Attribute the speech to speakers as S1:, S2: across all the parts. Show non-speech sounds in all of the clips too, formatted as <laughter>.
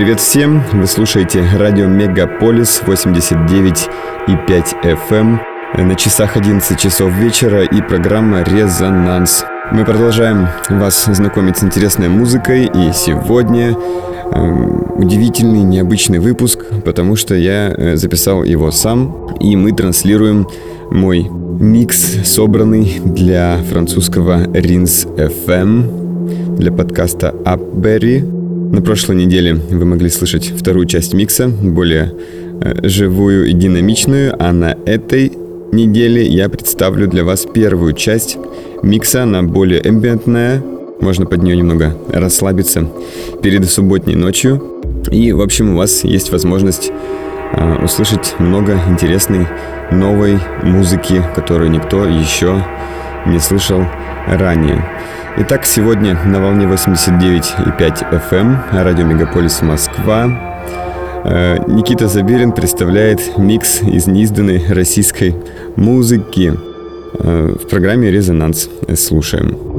S1: Привет всем! Вы слушаете радио Мегаполис 89,5 FM. На часах 11 часов вечера и программа «Резонанс». Мы продолжаем вас знакомить с интересной музыкой, и сегодня э, удивительный, необычный выпуск, потому что я э, записал его сам, и мы транслируем мой микс, собранный для французского Rins FM, для подкаста Upberry. На прошлой неделе вы могли слышать вторую часть микса, более э, живую и динамичную, а на этой неделе я представлю для вас первую часть микса, она более эмбиентная, можно под нее немного расслабиться перед субботней ночью. И, в общем, у вас есть возможность э, услышать много интересной новой музыки, которую никто еще не слышал ранее. Итак, сегодня на волне 89,5 FM, радио Мегаполис Москва, э, Никита Забелин представляет микс из неизданной российской музыки э, в программе «Резонанс». Слушаем.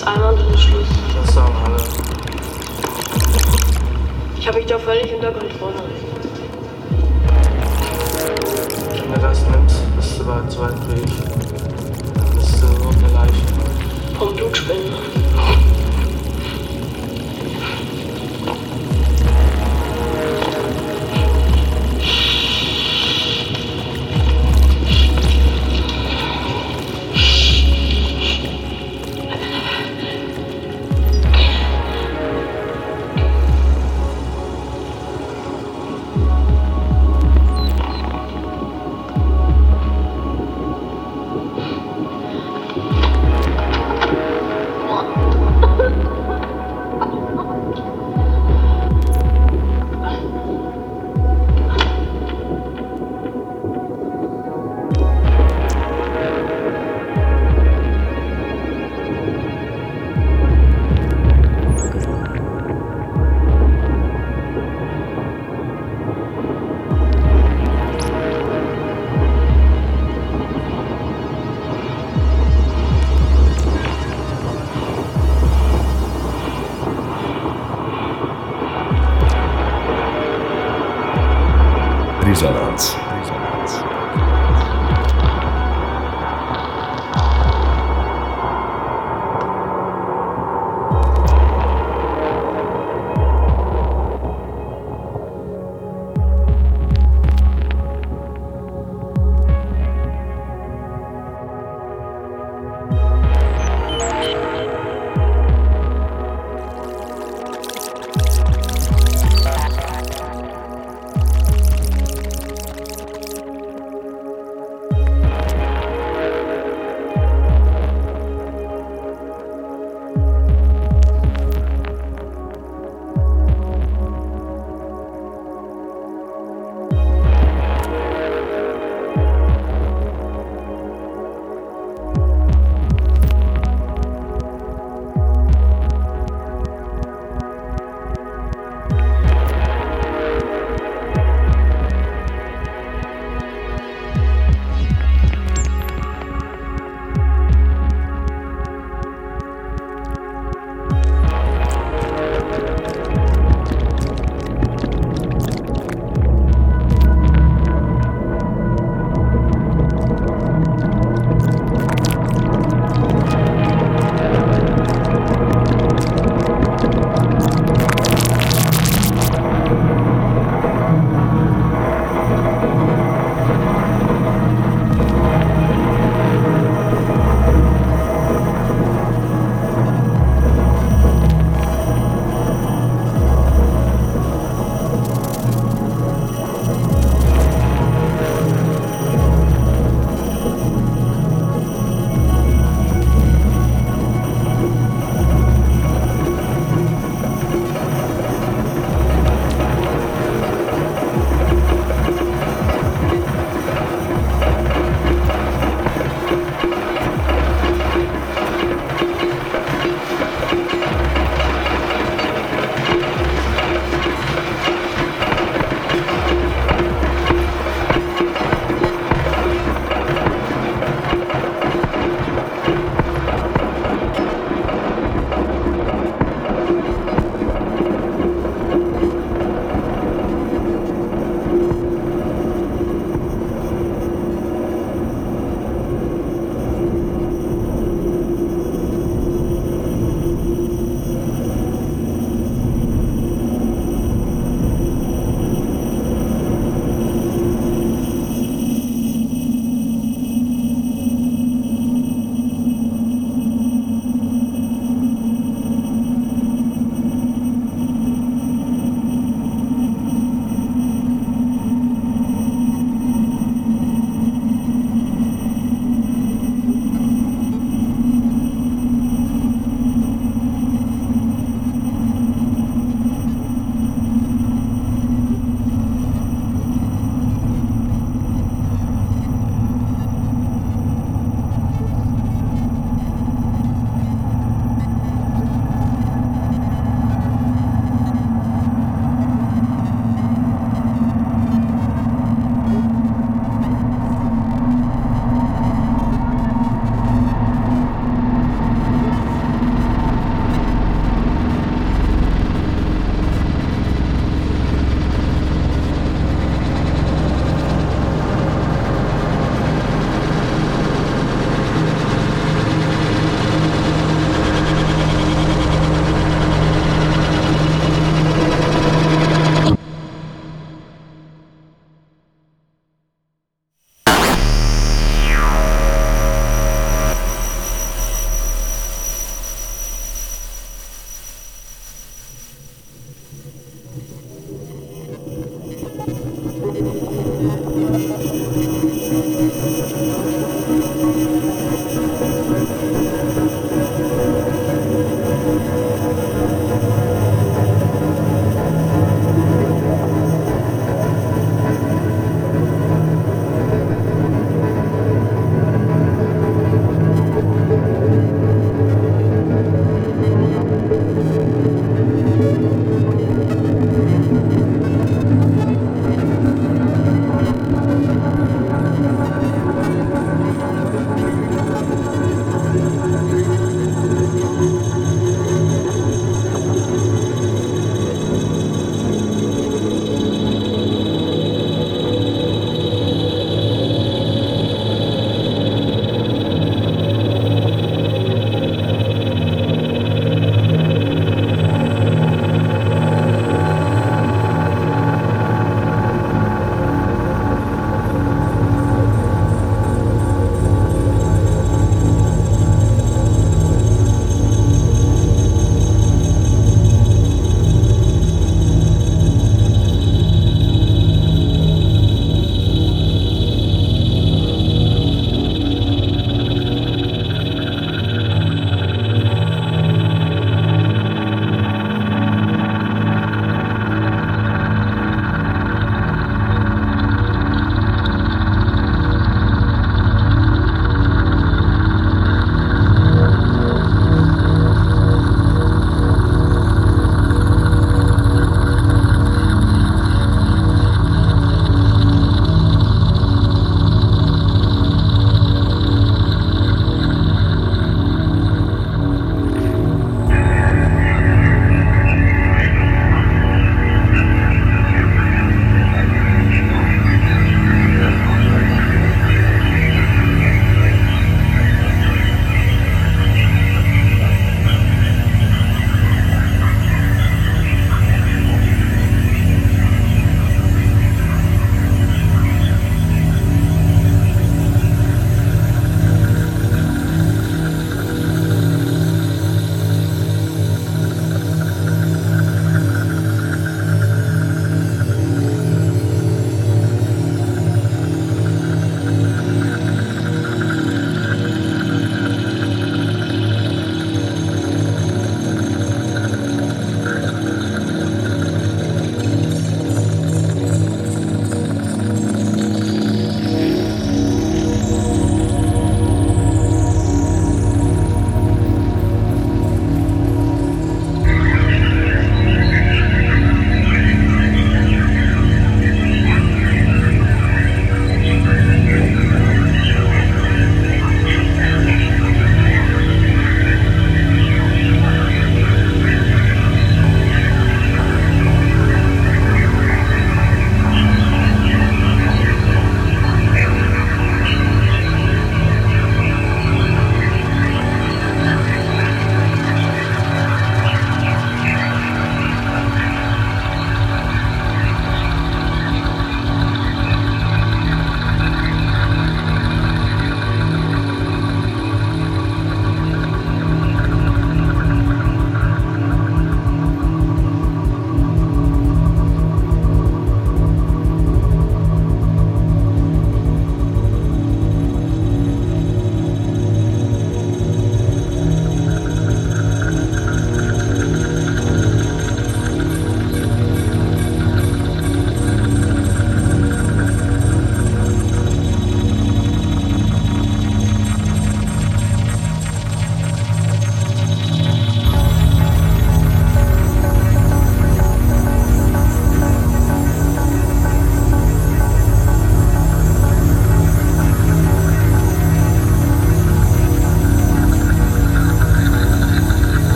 S2: Das einmal ist Schluss.
S3: Das sagen alle.
S2: Ich habe mich da völlig unter Kontrolle.
S3: Wenn du das nimmst, bist du bald so weit ich. Dann bist du eine Leiche.
S2: Vom Blutspenden.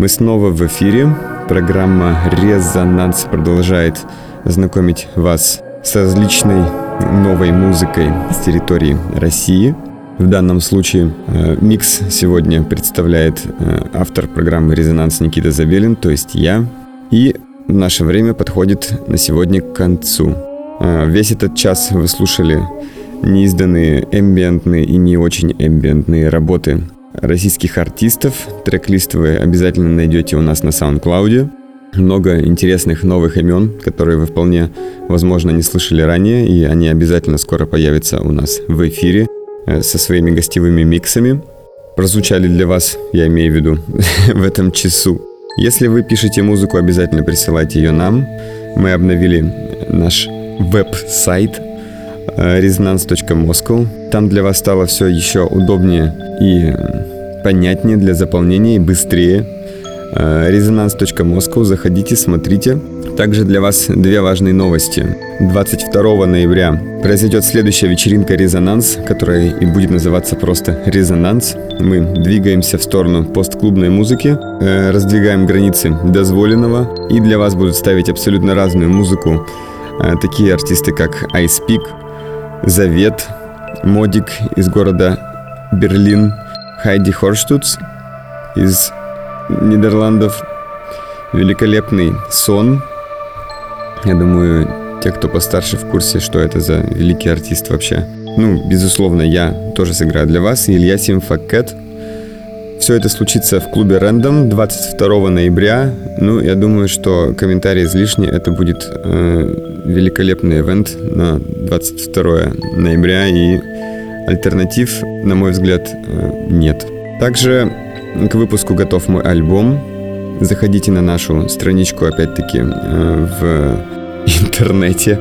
S1: Мы снова в эфире. Программа «Резонанс» продолжает знакомить вас с различной новой музыкой с территории России. В данном случае э, микс сегодня представляет э, автор программы «Резонанс» Никита Забелин, то есть я. И наше время подходит на сегодня к концу. Э, весь этот час вы слушали неизданные эмбиентные и не очень эмбиентные работы российских артистов. Трек-лист вы обязательно найдете у нас на SoundCloud. Много интересных новых имен, которые вы вполне возможно не слышали ранее, и они обязательно скоро появятся у нас в эфире э, со своими гостевыми миксами. Прозвучали для вас, я имею в виду, <laughs> в этом часу. Если вы пишете музыку, обязательно присылайте ее нам. Мы обновили наш веб-сайт resonance.moscow. Там для вас стало все еще удобнее и понятнее для заполнения и быстрее. Resonance.moscow. Заходите, смотрите. Также для вас две важные новости. 22 ноября произойдет следующая вечеринка «Резонанс», которая и будет называться просто «Резонанс». Мы двигаемся в сторону постклубной музыки, э, раздвигаем границы дозволенного, и для вас будут ставить абсолютно разную музыку. Э, такие артисты, как Ice Peak, Завет, Модик из города Берлин, Хайди Хорштуц из Нидерландов, великолепный Сон. Я думаю, те, кто постарше в курсе, что это за великий артист вообще. Ну, безусловно, я тоже сыграю для вас. Илья Симфакет. Все это случится в клубе Random 22 ноября. Ну, я думаю, что комментарий излишний. Это будет э, великолепный ивент на 22 ноября. И альтернатив, на мой взгляд, э, нет. Также к выпуску готов мой альбом. Заходите на нашу страничку, опять-таки, э, в интернете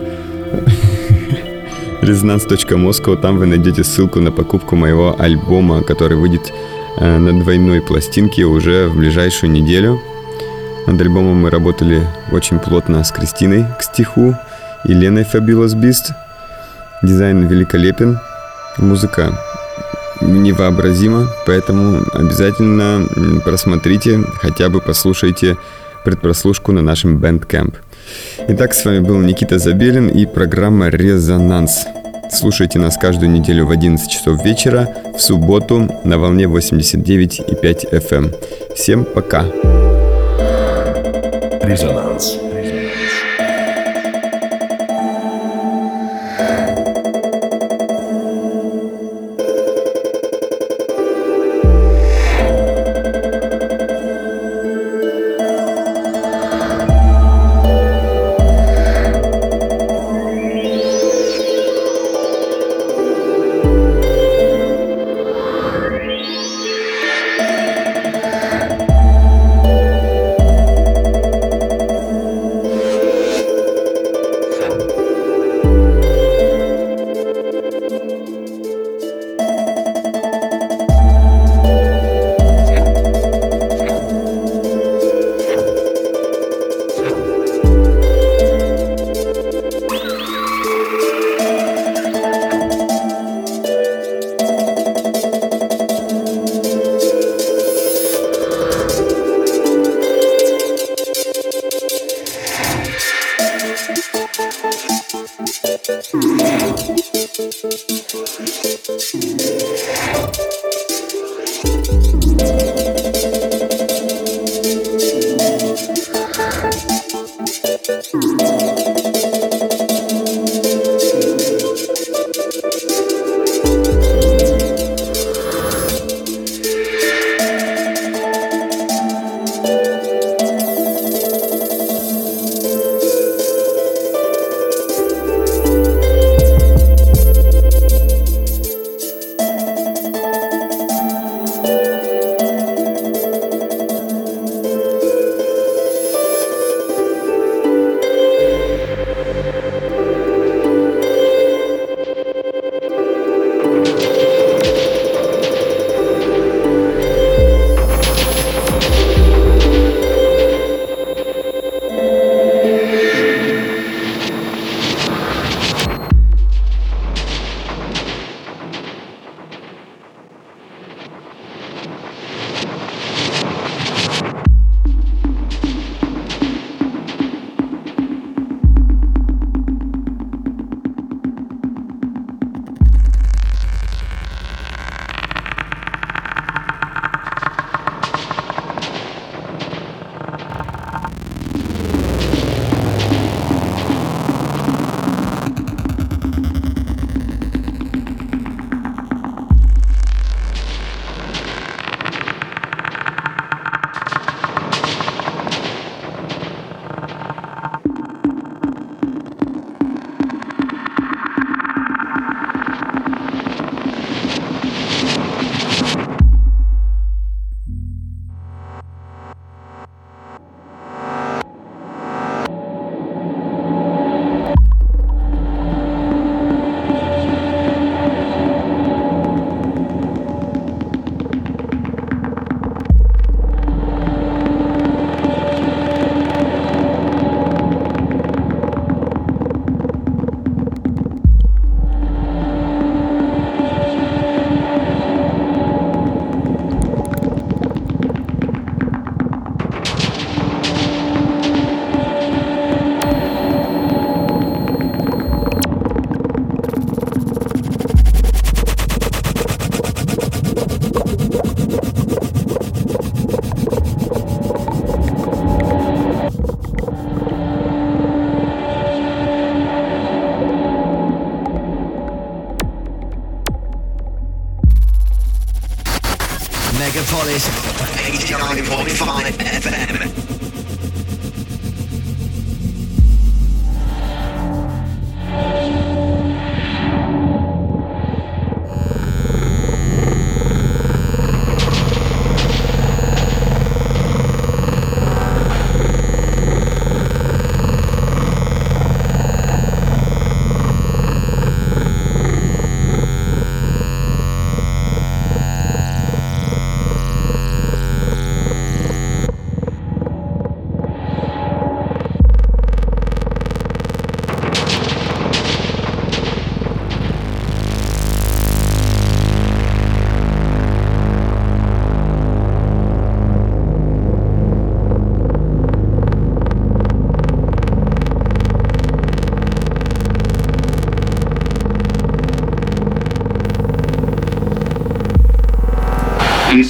S1: <laughs> резонанс.москва. Там вы найдете ссылку на покупку моего альбома, который выйдет на двойной пластинке уже в ближайшую неделю. Над альбомом мы работали очень плотно с Кристиной к стиху и Леной Fabulous Beast. Дизайн великолепен, музыка невообразима, поэтому обязательно просмотрите, хотя бы послушайте предпрослушку на нашем Bandcamp. Итак, с вами был Никита Забелин и программа «Резонанс». Слушайте нас каждую неделю в 11 часов вечера, в субботу на волне 89,5 FM. Эм. Всем пока!
S4: Резонанс.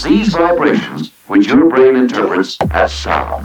S5: These vibrations which your brain interprets as sound.